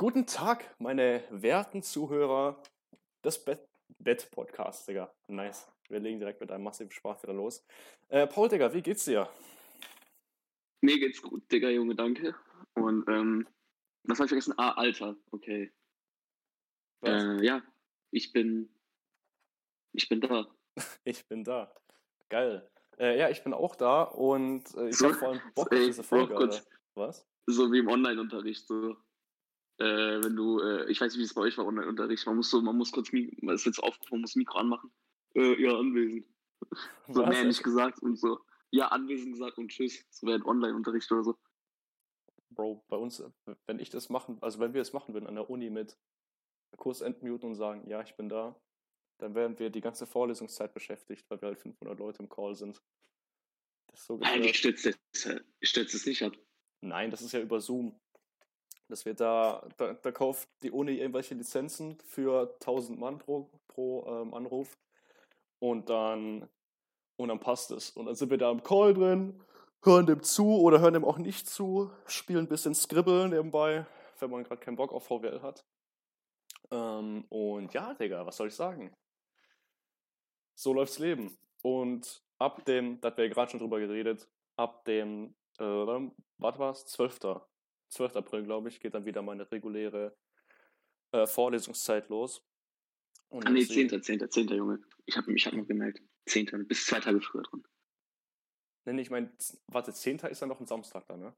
Guten Tag, meine werten Zuhörer des Bett-Podcasts, Digga. Nice. Wir legen direkt mit einem massiven Spaß wieder los. Äh, Paul, Digga, wie geht's dir? Mir geht's gut, Digga, Junge, danke. Und, ähm, was habe ich vergessen? Ah, Alter, okay. Äh, ja, ich bin, ich bin da. ich bin da. Geil. Äh, ja, ich bin auch da und äh, ich so, habe vor allem Bock auf diese Folge, Alter. Was? So wie im Online-Unterricht, so. Äh, wenn du, äh, ich weiß nicht, wie es bei euch war, Online-Unterricht, man muss so, man muss kurz, man ist jetzt aufgerufen, man muss Mikro anmachen. Äh, ja, anwesend. so mehr nicht gesagt und so. Ja, anwesend gesagt und tschüss. So wäre ein Online-Unterricht oder so. Bro, bei uns, wenn ich das machen, also wenn wir es machen würden an der Uni mit Kurs entmuten und sagen, ja, ich bin da, dann wären wir die ganze Vorlesungszeit beschäftigt, weil wir halt 500 Leute im Call sind. Das ist so Nein, ich stütze es nicht ab. Nein, das ist ja über Zoom. Das wird da, da, da kauft die Uni irgendwelche Lizenzen für 1000 Mann pro, pro ähm, Anruf und dann, und dann passt es. Und dann sind wir da im Call drin, hören dem zu oder hören dem auch nicht zu, spielen ein bisschen Scribble nebenbei, wenn man gerade keinen Bock auf VWL hat. Ähm, und ja, Digga, was soll ich sagen? So läuft's Leben. Und ab dem, da hat wir ja gerade schon drüber geredet, ab dem, äh, was war's? 12. 12. April, glaube ich, geht dann wieder meine reguläre äh, Vorlesungszeit los. Und ah, nee, 10. 10. 10. Junge. Ich habe mich hab noch gemerkt. 10. Bis zwei Tage früher dran. Nee, ich meine, warte, 10. ist dann noch ein Samstag da, ne?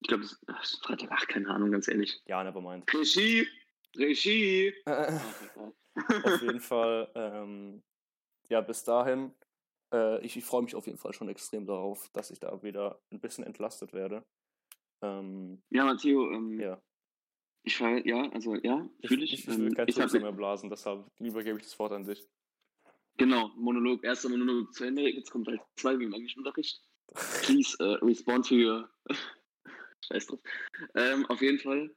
Ich glaube, das ist Freitag. Ach, keine Ahnung, ganz ehrlich. Ja, nevermind. Regie! Regie! auf jeden Fall, ähm, ja, bis dahin, äh, ich, ich freue mich auf jeden Fall schon extrem darauf, dass ich da wieder ein bisschen entlastet werde. Ähm, ja, Matteo, ähm, ja. Ich war, ja, also ja, fühle ich. Ich, ich will ähm, kein Zug mehr blasen, deshalb lieber gebe ich das Wort an dich. Genau, Monolog, erster Monolog zu Ende, jetzt kommt halt zwei wie im Englischunterricht. Please uh, respond to your. Scheiß drauf. Ähm, auf jeden Fall,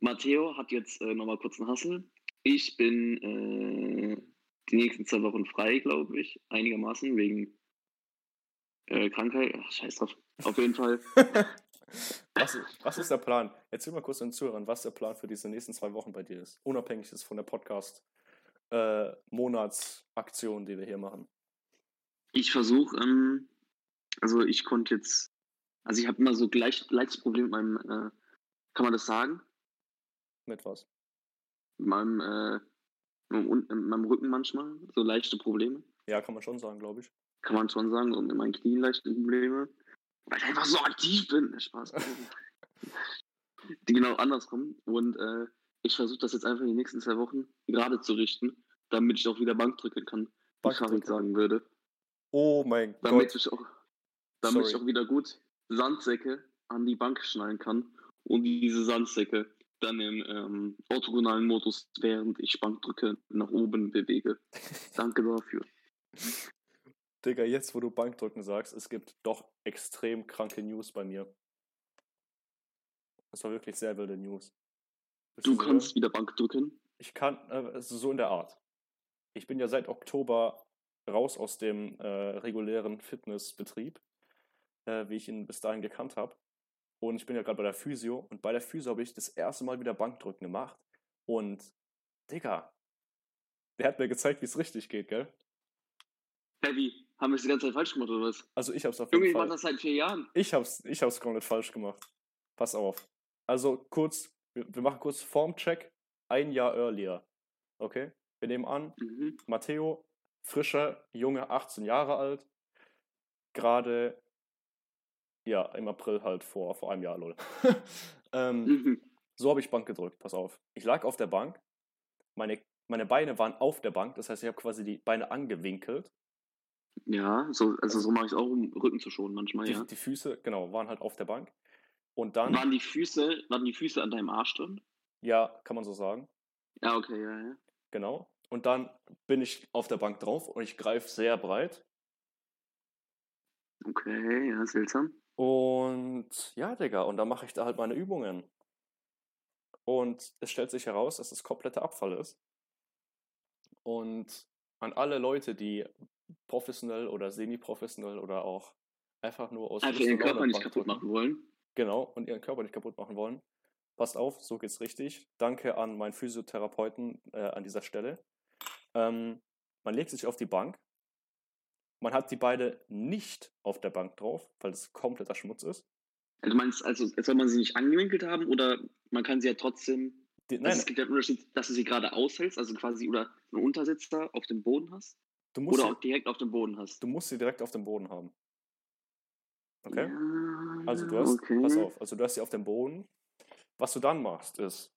Matteo hat jetzt äh, nochmal kurz einen Hassel. Ich bin äh, die nächsten zwei Wochen frei, glaube ich, einigermaßen, wegen äh, Krankheit. Ach, scheiß drauf. Auf jeden Fall. Was, was ist der Plan? Erzähl mal kurz den Zuhörern, was der Plan für diese nächsten zwei Wochen bei dir ist. Unabhängig ist von der Podcast-Monatsaktion, äh, die wir hier machen. Ich versuche, ähm, also ich konnte jetzt, also ich habe immer so gleich, gleiches Problem mit meinem, äh, kann man das sagen? Mit was? Mit meinem, äh, mit meinem Rücken manchmal, so leichte Probleme. Ja, kann man schon sagen, glaube ich. Kann man schon sagen, und mit meinen Knien leichte Probleme. Weil ich einfach so aktiv bin. Spaß. die genau andersrum. Und äh, ich versuche das jetzt einfach die nächsten zwei Wochen gerade zu richten, damit ich auch wieder Bank drücken kann, wie Farid sagen würde. Oh mein damit Gott. Ich auch, damit Sorry. ich auch wieder gut Sandsäcke an die Bank schnallen kann und diese Sandsäcke dann im ähm, orthogonalen Modus, während ich Bank drücke, nach oben bewege. Danke dafür. Digga, jetzt wo du Bankdrücken sagst, es gibt doch extrem kranke News bei mir. Das war wirklich sehr wilde News. Bist du, kannst wieder Bank drücken? Ich kann, äh, so in der Art. Ich bin ja seit Oktober raus aus dem äh, regulären Fitnessbetrieb, äh, wie ich ihn bis dahin gekannt habe. Und ich bin ja gerade bei der Physio. Und bei der Physio habe ich das erste Mal wieder Bankdrücken gemacht. Und, Digga, der hat mir gezeigt, wie es richtig geht, gell? Heavy. Haben wir es die ganze Zeit falsch gemacht oder was? Also ich hab's auf jeden Junge, Fall. Junge, ich mach das seit vier Jahren. Ich hab's, ich hab's komplett falsch gemacht. Pass auf. Also kurz, wir, wir machen kurz Formcheck. Ein Jahr earlier. Okay? Wir nehmen an, mhm. Matteo, frischer, Junge, 18 Jahre alt. Gerade, ja, im April halt vor, vor einem Jahr, lol. ähm, mhm. So habe ich Bank gedrückt, pass auf. Ich lag auf der Bank, meine, meine Beine waren auf der Bank, das heißt, ich habe quasi die Beine angewinkelt ja, so, also, so mache ich es auch, um Rücken zu schonen manchmal, die, ja. Die Füße, genau, waren halt auf der Bank. Und dann. Waren die Füße, waren die Füße an deinem Arsch drin? Ja, kann man so sagen. Ja, okay, ja, ja. Genau. Und dann bin ich auf der Bank drauf und ich greife sehr breit. Okay, ja, seltsam. Und ja, Digga, und dann mache ich da halt meine Übungen. Und es stellt sich heraus, dass es kompletter Abfall ist. Und an alle Leute, die professionell oder semi-professionell oder auch einfach nur aus einfach ihren Körper nicht kaputt machen wollen. Genau, und ihren Körper nicht kaputt machen wollen. passt auf, so geht's richtig. Danke an meinen Physiotherapeuten äh, an dieser Stelle. Ähm, man legt sich auf die Bank. Man hat die Beine nicht auf der Bank drauf, weil es kompletter Schmutz ist. Also, du meinst, also soll man sie nicht angewinkelt haben oder man kann sie ja trotzdem. Die, Also nein, es gibt ja einen Unterschied, dass du sie gerade aushältst, also quasi oder einen Untersitzer auf dem Boden hast oder auch direkt auf dem Boden hast. du musst sie direkt auf dem Boden haben. Okay? Ja, Also du hast, okay. pass auf, also du hast sie auf dem Boden. Was du dann machst, ist,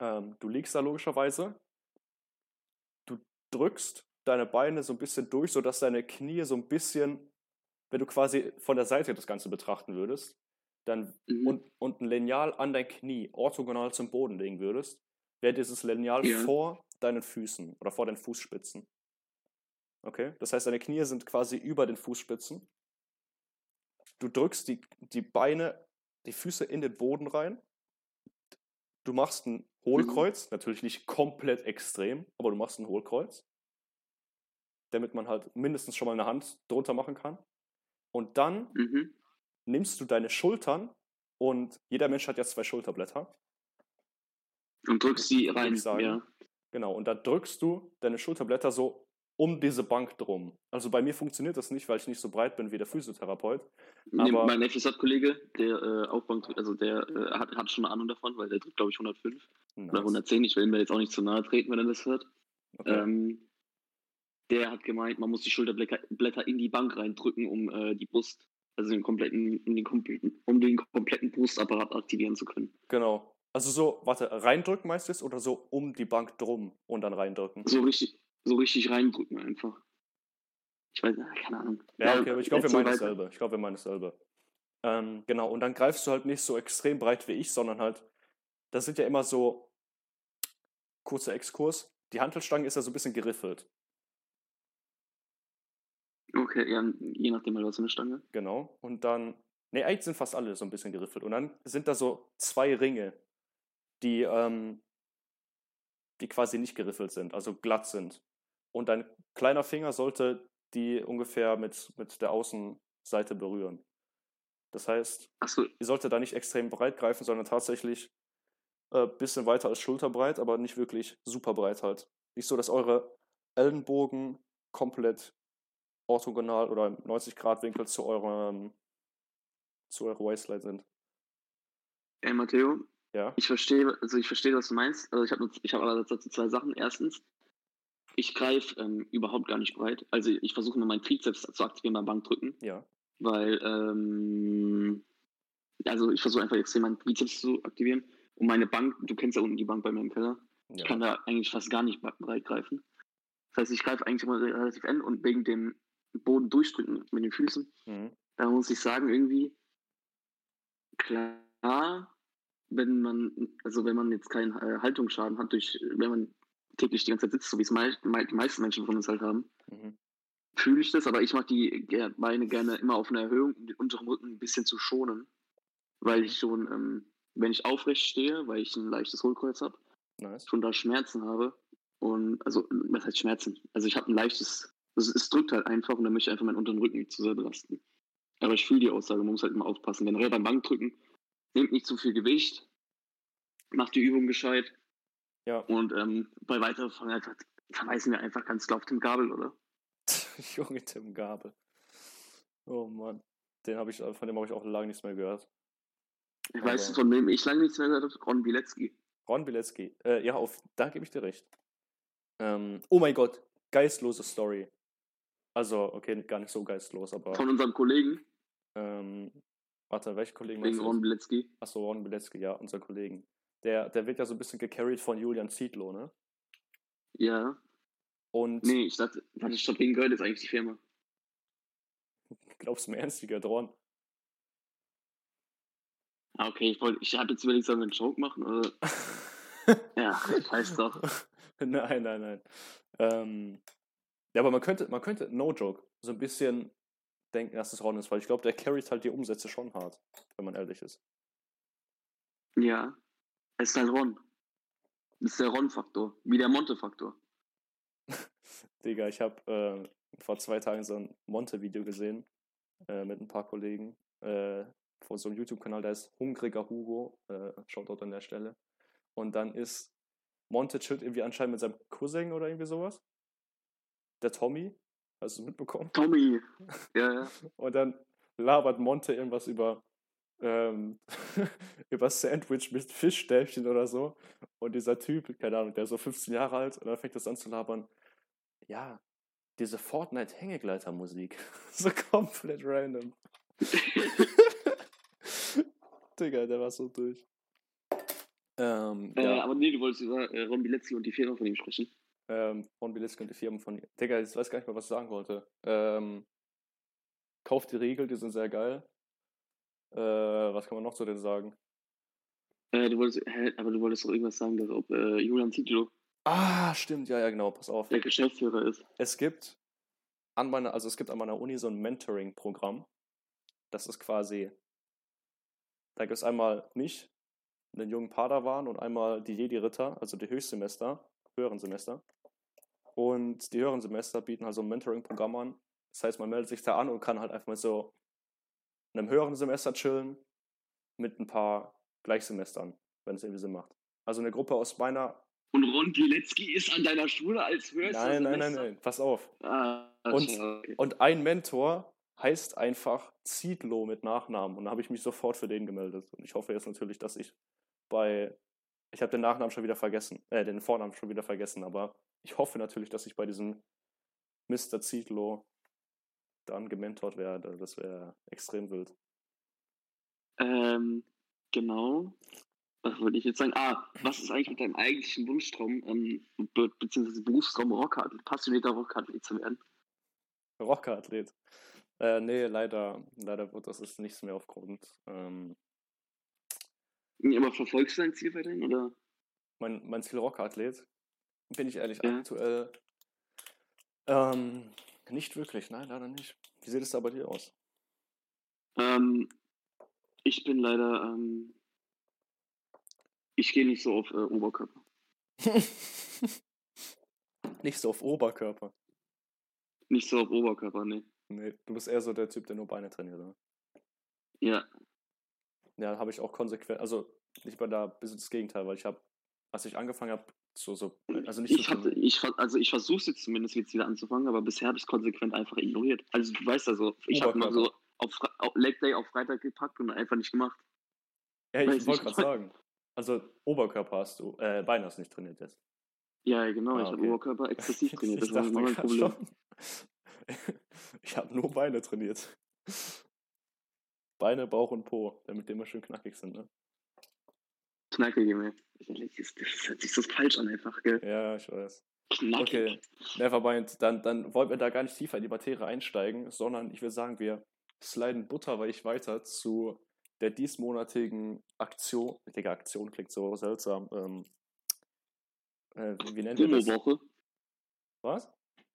ähm, du liegst da logischerweise, du drückst deine Beine so ein bisschen durch, sodass deine Knie so ein bisschen, wenn du quasi von der Seite das Ganze betrachten würdest, dann Mhm. und, und ein Lineal an dein Knie orthogonal zum Boden legen würdest, wäre dieses Lineal Ja. vor deinen Füßen oder vor deinen Fußspitzen. Okay? Das heißt, deine Knie sind quasi über den Fußspitzen. Du drückst die, die Beine, die Füße in den Boden rein. Du machst ein Hohlkreuz, natürlich nicht komplett extrem, aber du machst ein Hohlkreuz, damit man halt mindestens schon mal eine Hand drunter machen kann. Und dann Mhm. nimmst du deine Schultern und jeder Mensch hat ja zwei Schulterblätter. Und drückst sie rein. Ja. Genau, und da drückst du deine Schulterblätter so um diese Bank drum. Also bei mir funktioniert das nicht, weil ich nicht so breit bin wie der Physiotherapeut. Nee, mein FSJ-Kollege, der äh, auch Bank, also der äh, hat, hat schon eine Ahnung davon, weil der drückt, glaube ich, 105 oder Nice. 110. Ich will mir jetzt auch nicht zu nahe treten, wenn er das hört. Okay. Ähm, der hat gemeint, man muss die Schulterblätter Blätter in die Bank reindrücken, um äh, die Brust, also den kompletten, um den kompletten, um den kompletten Brustapparat aktivieren zu können. Genau. Also so, warte, reindrücken meinst du es oder so um die Bank drum und dann reindrücken? So richtig, so richtig reindrücken einfach. Ich weiß, äh, keine Ahnung. Ja, okay, aber ich glaube, wir meinen dasselbe. Ich glaube, wir meinen dasselbe. Ähm, genau, und dann greifst du halt nicht so extrem breit wie ich, sondern halt, das sind ja immer so, kurzer Exkurs, die Hantelstange ist ja so ein bisschen geriffelt. Okay, ja, je nachdem, halt, was für eine Stange. Genau. Und dann, ne, eigentlich sind fast alle so ein bisschen geriffelt. Und dann sind da so zwei Ringe, die, ähm, die quasi nicht geriffelt sind, also glatt sind. Und dein kleiner Finger sollte die ungefähr mit, mit der Außenseite berühren. Das heißt, Achso, ihr solltet da nicht extrem breit greifen, sondern tatsächlich ein äh, bisschen weiter als schulterbreit, aber nicht wirklich super breit halt. Nicht so, dass eure Ellenbogen komplett orthogonal oder im 90 Grad Winkel zu eurem zu eurer Waistline sind. ey Matteo, Ja. ich verstehe, also ich verstehe, was du meinst. Also ich habe ich hab dazu zwei Sachen. Erstens, ich greife ähm, überhaupt gar nicht breit. Also ich versuche nur meinen Trizeps zu aktivieren beim Bankdrücken, Ja. weil ähm, also ich versuche einfach extrem meinen Trizeps zu aktivieren. Und meine Bank, du kennst ja unten die Bank bei mir im Keller, ich ja. kann da eigentlich fast gar nicht breit greifen. Das heißt, ich greife eigentlich immer relativ eng und wegen dem Boden durchdrücken mit den Füßen, Mhm. da muss ich sagen, irgendwie, klar, wenn man, also wenn man jetzt keinen äh, Haltungsschaden hat, durch, wenn man täglich die ganze Zeit sitzt, so wie es mei mei die meisten Menschen von uns halt haben, Mhm. fühle ich das, aber ich mache die Beine gerne immer auf eine Erhöhung, um den unteren Rücken ein bisschen zu schonen, weil ich schon, ähm, wenn ich aufrecht stehe, weil ich ein leichtes Hohlkreuz habe, Nice. schon da Schmerzen habe. Und also, was heißt Schmerzen? Also ich habe ein leichtes, also es drückt halt einfach und dann möchte ich einfach meinen unteren Rücken nicht zu sehr belasten. Aber ich fühle die Aussage, man muss halt immer aufpassen. Generell beim Bankdrücken, nehmt nicht zu viel Gewicht, macht die Übung gescheit Ja. und ähm, bei weiterfahren halt, verweisen wir einfach ganz klar auf den Gabel, oder? Junge Tim Gabel. Oh Mann. Den hab ich, von dem habe ich auch lange nichts mehr gehört. Ich Aber- weiß, von wem ich lange nichts mehr gehört habe, Ron Bilecki. Ron Bilecki. Äh, ja, auf, da gebe ich dir recht. Ähm, oh mein Gott, geistlose Story. Also, okay, gar nicht so geistlos, aber. Von unserem Kollegen, Ähm, warte, welche Kollegen wegen? Ron Bilecki. Achso, Ron Bilecki, ja, unser Kollegen. Der, der wird ja so ein bisschen gecarried von Julian Zietlow, ne? Ja. Und Nee, ich dachte, warte, stopp, wegen gehört jetzt eigentlich die Firma. glaubst du mir ernst, die gehört Ron? Ah, okay, ich wollte, ich habe jetzt überlegt, sollen wir einen Joke machen, oder? Ja, ich weiß doch. nein, nein, nein. Ähm, ja, aber man könnte, man könnte, no joke, so ein bisschen denken, dass es Ron ist, weil ich glaube, der carried halt die Umsätze schon hart, wenn man ehrlich ist. Ja, es ist halt Ron. Das ist der Ron-Faktor, wie der Monte-Faktor. Digga, ich habe äh, vor zwei Tagen so ein Monte-Video gesehen äh, mit ein paar Kollegen. Äh, von so einem YouTube-Kanal, der ist Hungriger Hugo, äh, schaut dort an der Stelle. Und dann ist Monte chillt irgendwie anscheinend mit seinem Cousin oder irgendwie sowas. Der Tommy, hast du es mitbekommen? Tommy. Ja, ja. Und dann labert Monte irgendwas über, ähm, über Sandwich mit Fischstäbchen oder so. Und dieser Typ, keine Ahnung, der ist so 15 Jahre alt, und dann fängt das an zu labern. Ja, diese Fortnite-Hängegleiter-Musik. so komplett random. Digga, der war so durch. Ähm, Äh, ja, aber nee, du wolltest über äh, Ron Bilecki und die Firma von ihm sprechen. ähm, von Bilisco und die Firmen von. Digga, ich weiß gar nicht mehr, was ich sagen wollte. Ähm, kauft die Riegel, die sind sehr geil. Äh, was kann man noch zu denen sagen? Äh, du wolltest, hä, aber du wolltest doch irgendwas sagen, dass ob äh, Julian Titlo Ah, stimmt, ja, ja, genau, pass auf. der Geschäftsführer ist. Es gibt an meiner, also es gibt an meiner Uni so ein Mentoring-Programm. Das ist quasi, da gibt es einmal mich, einen jungen Padawan und einmal die Jedi-Ritter, also die Höchstsemester, höheren Semester. Und die höheren Semester bieten halt so ein Mentoring-Programm an. Das heißt, man meldet sich da an und kann halt einfach mit so einem höheren Semester chillen mit ein paar Gleichsemestern, wenn es irgendwie Sinn macht. Also eine Gruppe aus meiner. Und Ron Bilecki ist an deiner Schule als höchster Nein, nein, nein, nein, pass auf. Ah, Und- okay. Und ein Mentor heißt einfach Ziedlow mit Nachnamen. Und da habe ich mich sofort für den gemeldet. Und ich hoffe jetzt natürlich, dass ich bei. Ich habe den Nachnamen schon wieder vergessen, äh, den Vornamen schon wieder vergessen, aber ich hoffe natürlich, dass ich bei diesem Mr. Ziedlow dann gementort werde. Das wäre extrem wild. Ähm, genau. Was wollte ich jetzt sagen? Ah, was ist eigentlich mit deinem eigentlichen Wunschtraum, ähm, be beziehungsweise Berufstraum Rockathlet, passionierter Rockathlet zu werden? Rockerathlet. Äh, nee, leider, leider wird das ist nichts mehr aufgrund. Ähm, Nee, Aber verfolgst du dein Ziel weiterhin, oder? mein, mein Ziel Rockerathlet, bin ich ehrlich, Ja. aktuell ähm, nicht wirklich, nein, leider nicht. Wie sieht es da bei dir aus? Ähm, ich bin leider, ähm, ich gehe nicht so auf äh, Oberkörper. nicht so auf Oberkörper. Nicht so auf Oberkörper, nee. Nee, du bist eher so der Typ, der nur Beine trainiert, oder? Ja, Ja, habe ich auch konsequent, also ich bin da bisschen das Gegenteil, weil ich habe, als ich angefangen habe, so, so, also nicht ich so hatte, ich, also ich versuche jetzt zumindest jetzt wieder anzufangen, aber bisher habe ich es konsequent einfach ignoriert. Also du weißt also, ich habe mal so auf, auf Leg Day auf Freitag gepackt und einfach nicht gemacht. Ja, ich weiß wollte gerade sagen. Also Oberkörper hast du, äh, Beine hast du nicht trainiert jetzt. Ja, genau, Ah, ich habe okay. Oberkörper exzessiv trainiert, das ich war mein Problem. schon. Ich habe nur Beine trainiert. Beine, Bauch und Po, damit die immer schön knackig sind, ne? Knackige mir. Das, das hört sich so falsch an einfach, gell? Ja, ich weiß. Knackig. Okay, nevermind. Dann, dann wollen wir da gar nicht tiefer in die Materie einsteigen, sondern ich würde sagen, wir sliden butterweich weiter zu der diesmonatigen Aktion. Digga, Aktion klingt so seltsam. Ähm, äh, wie, nennt ihr das? Promo-Woche. Was?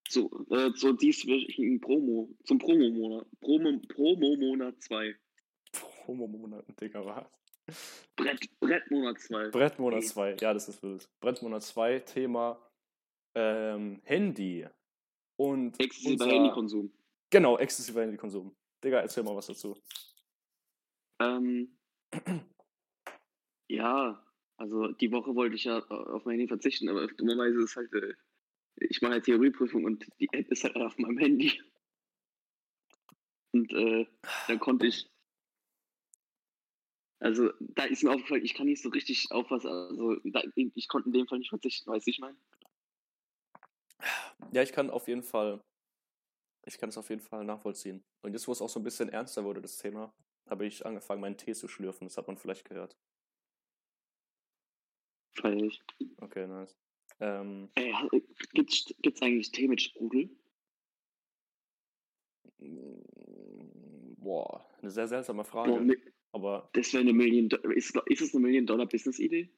So, äh, so dieswöchigen Promo, zum Promo-Monat. Promo- Promo-Monat 2. Homo-Monaten, Digga, was? Brett, Brettmonat 2. Brettmonat Hey. 2, ja, das ist wild. Brettmonat 2, Thema ähm, Handy. Und Exzessiver unser- Handykonsum. Genau, exzessiver Handykonsum. Digga, erzähl mal was dazu. Ähm, ja, also die Woche wollte ich ja äh, auf mein Handy verzichten, aber dummerweise ist halt, äh, ich mache halt Theorieprüfung und die App ist halt auf meinem Handy. Und äh, dann konnte ich, also da ist mir aufgefallen, ich kann nicht so richtig auf was, also da, ich konnte in dem Fall nicht verzichten, weißt du, ich meine? Ja, ich kann auf jeden Fall, ich kann es auf jeden Fall nachvollziehen. Und jetzt, wo es auch so ein bisschen ernster wurde, das Thema, habe ich angefangen, meinen Tee zu schlürfen. Das hat man vielleicht gehört. Freilich. Okay, nice. Ähm, Ey, gibt's, gibt's eigentlich Tee mit Sprudel? mm, boah, eine sehr seltsame Boah, Frage. Aber das wäre eine Million, ist, ist es eine Million-Dollar-Business-Idee?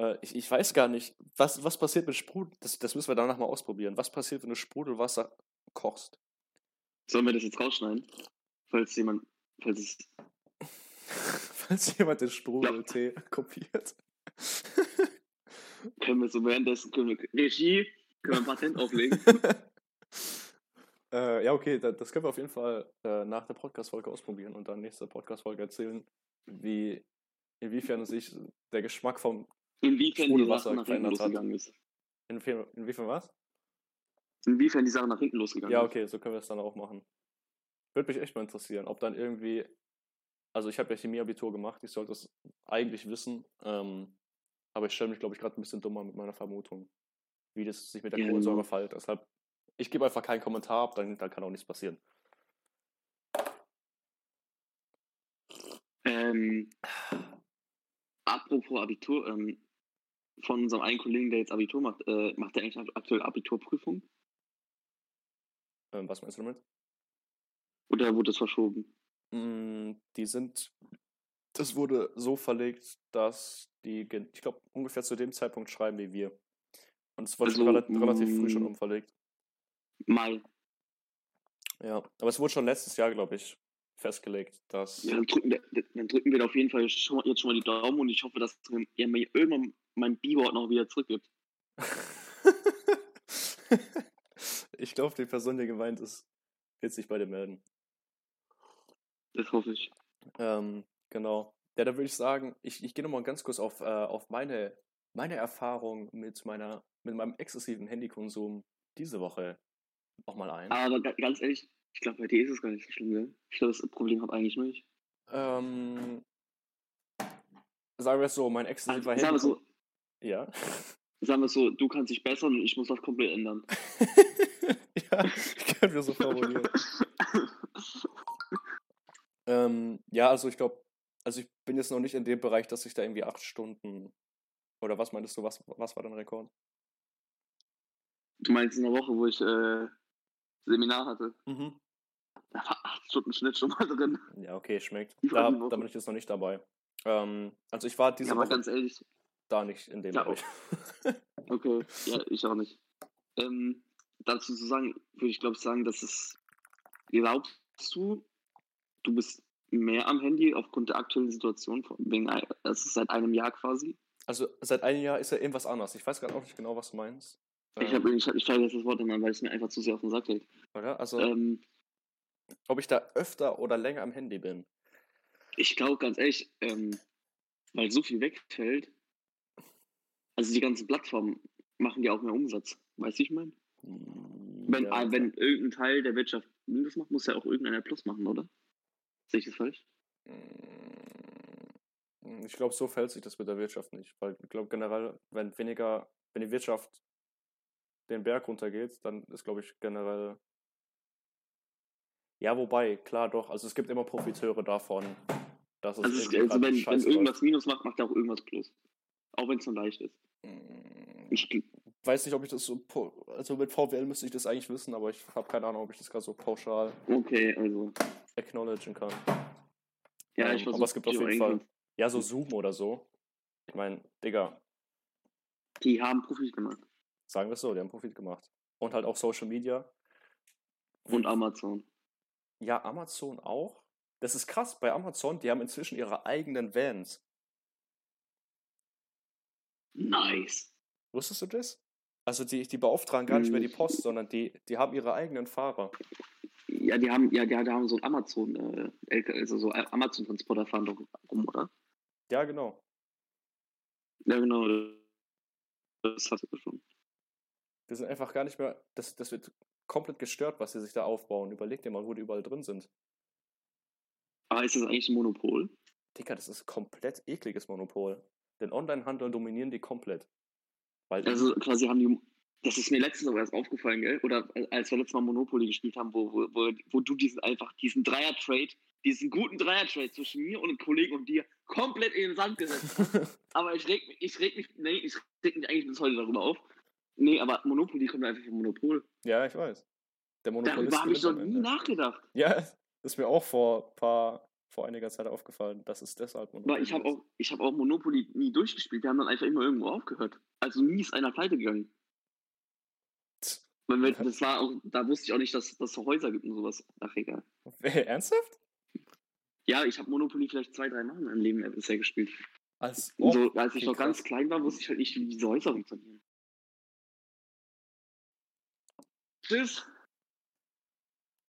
äh, ich, ich weiß gar nicht, was, was passiert mit Sprudel. Das, das müssen wir danach mal ausprobieren. Was passiert, wenn du Sprudelwasser kochst? Sollen wir das jetzt rausschneiden? Falls jemand, falls es Falls jemand den Sprudeltee kopiert. können wir so währenddessen, können wir, Regie, können wir ein Patent auflegen. Äh, ja, okay, da, das können wir auf jeden Fall äh, nach der Podcast-Folge ausprobieren und dann nächste Podcast-Folge erzählen, wie, inwiefern sich der Geschmack vom Inwiefern die Sprudelwasser Sache nach hinten verändert hat. losgegangen ist. Inwiefern, inwiefern was? Inwiefern die Sache nach hinten losgegangen Ja, ist. okay, so können wir es dann auch machen. Würde mich echt mal interessieren, ob dann irgendwie. Also, ich habe ja Chemieabitur gemacht, ich sollte es eigentlich wissen. Ähm, aber ich stelle mich, glaube ich, gerade ein bisschen dummer mit meiner Vermutung, wie das sich mit der Ja, Kohlensäure genau. verhält. Deshalb, ich gebe einfach keinen Kommentar ab, dann, dann kann auch nichts passieren. Ähm, apropos Abitur, ähm, von unserem einen Kollegen, der jetzt Abitur macht, äh, macht der eigentlich aktuell Abiturprüfung? Ähm, was meinst du damit? Oder wurde es verschoben? Mm, Die sind. Das wurde so verlegt, dass die, ich glaube, ungefähr zu dem Zeitpunkt schreiben wie wir. Und es wurde schon Also, rela relativ früh schon mm, umverlegt. Mai. Ja, aber es wurde schon letztes Jahr, glaube ich, festgelegt, dass. Ja, dann drücken, wir, dann drücken wir da auf jeden Fall jetzt schon mal die Daumen und ich hoffe, dass ihr mir irgendwann mein B-Wort noch wieder zurückgibt. ich glaube, die Person, die gemeint ist, wird sich bei dir melden. Das hoffe ich. Ähm, genau. Ja, da würde ich sagen, ich, ich gehe nochmal ganz kurz auf, äh, auf meine, meine Erfahrung mit meiner, mit meinem exzessiven Handykonsum diese Woche nochmal ein. Aber ga- ganz ehrlich, ich glaube, bei dir ist es gar nicht so schlimm, gell? Ich glaube, das Problem habe eigentlich nur ich. Ähm, sagen wir es so, mein Also, exzessiver sagen wir so, Handykonsum. Ja. sagen wir so, du kannst dich bessern und ich muss das komplett ändern. ja, können wir so formulieren. Ähm, ja, also ich glaube, also ich bin jetzt noch nicht in dem Bereich, dass ich da irgendwie acht Stunden oder was meintest du, was, was war dein Rekord? Du meinst in der Woche, wo ich äh, Seminar hatte, Mhm. da war acht Stunden Schnitt schon mal drin. Ja, okay, schmeckt. Da, da bin ich jetzt noch nicht dabei. Ähm, also ich war diese Ja, aber Woche ganz ehrlich, da nicht in dem Bereich. okay, ja, ich auch nicht. Ähm, dazu zu sagen, würde ich glaube ich sagen, dass es, glaubst du, du bist mehr am Handy aufgrund der aktuellen Situation, wegen, es ist seit einem Jahr quasi. Also seit einem Jahr ist ja irgendwas anders. Ich weiß gerade auch nicht genau, was du meinst. Ich habe ich, ich jetzt das Wort immer, weil es mir einfach zu sehr auf den Sack geht. oder? Also, Ähm, ob ich da öfter oder länger am Handy bin. ich glaube ganz ehrlich, ähm, weil so viel wegfällt, also die ganzen Plattformen machen ja auch mehr Umsatz. Weißt du, ich meine? Wenn, Ja, äh, wenn irgendein Teil der Wirtschaft Minus macht, muss ja auch irgendeiner Plus machen, oder? Sehe ich das falsch? Mm, Ich glaube, so fällt sich das mit der Wirtschaft nicht. Weil ich glaube generell, wenn weniger, wenn die Wirtschaft den Berg runtergeht, dann ist, glaube ich, generell. Ja, wobei, klar doch. Also es gibt immer Profiteure davon, dass es Also, es, also wenn, wenn irgendwas Minus macht, macht ja auch irgendwas Plus. Auch wenn es nur leicht ist. Mm, Ich, weiß nicht, ob ich das so. Also mit VWL müsste ich das eigentlich wissen, aber ich habe keine Ahnung, ob ich das gerade so pauschal okay, also. acknowledgen kann. Ja, Ähm, ich aber versuche es gibt auf jeden Fall. Ja, so Zoom oder so. Ich meine, Digga, Die haben Profit gemacht. Sagen wir es so, die haben Profit gemacht. Und halt auch Social Media. Und Amazon. Ja, Amazon auch. Das ist krass, bei Amazon, die haben inzwischen ihre eigenen Vans. Nice. Wusstest du das? Also die, die beauftragen gar nicht mehr die Hm. Post, sondern die, die haben ihre eigenen Fahrer. Ja, die haben, ja, die, die haben so ein Amazon, äh, also so Amazon-Transporter fahren doch rum, oder? Ja, genau. Ja, genau. Das hast du schon. Die sind einfach gar nicht mehr. Das, das wird komplett gestört, was sie sich da aufbauen. Überleg dir mal, wo die überall drin sind. Aber ist das eigentlich ein Monopol? Digga, das ist komplett ekliges Monopol. Den Onlinehandel dominieren die komplett. Weil Also quasi haben die, das ist mir letztens auch erst aufgefallen, gell? Oder als wir letztes Mal Monopoly gespielt haben, wo, wo, wo, wo du diesen einfach, diesen Dreier-Trade, diesen guten Dreier-Trade zwischen mir und einem Kollegen und dir komplett in den Sand gesetzt hast. aber ich reg, mich- ich reg mich, nee, ich reg mich eigentlich bis heute darüber auf. Nee, aber Monopoly kommt einfach vom Monopol. ja, ich weiß. Der Monopolist Darüber habe ich am nie nachgedacht. Ja, das ist mir auch vor paar, vor einiger Zeit aufgefallen, dass es deshalb Weil ich habe ist. auch, ich hab auch Monopoly nie durchgespielt. Wir haben dann einfach immer irgendwo aufgehört. Also nie ist einer pleite gegangen. Das war auch, da wusste ich auch nicht, dass dass es Häuser gibt und sowas. Ach egal. Ernsthaft? Ja, ich habe Monopoly vielleicht zwei, drei Mal in meinem Leben bisher gespielt. Als ob? so, als ich noch ganz krass. klein war, wusste ich halt nicht, wie diese Häuser funktionieren. Tschüss.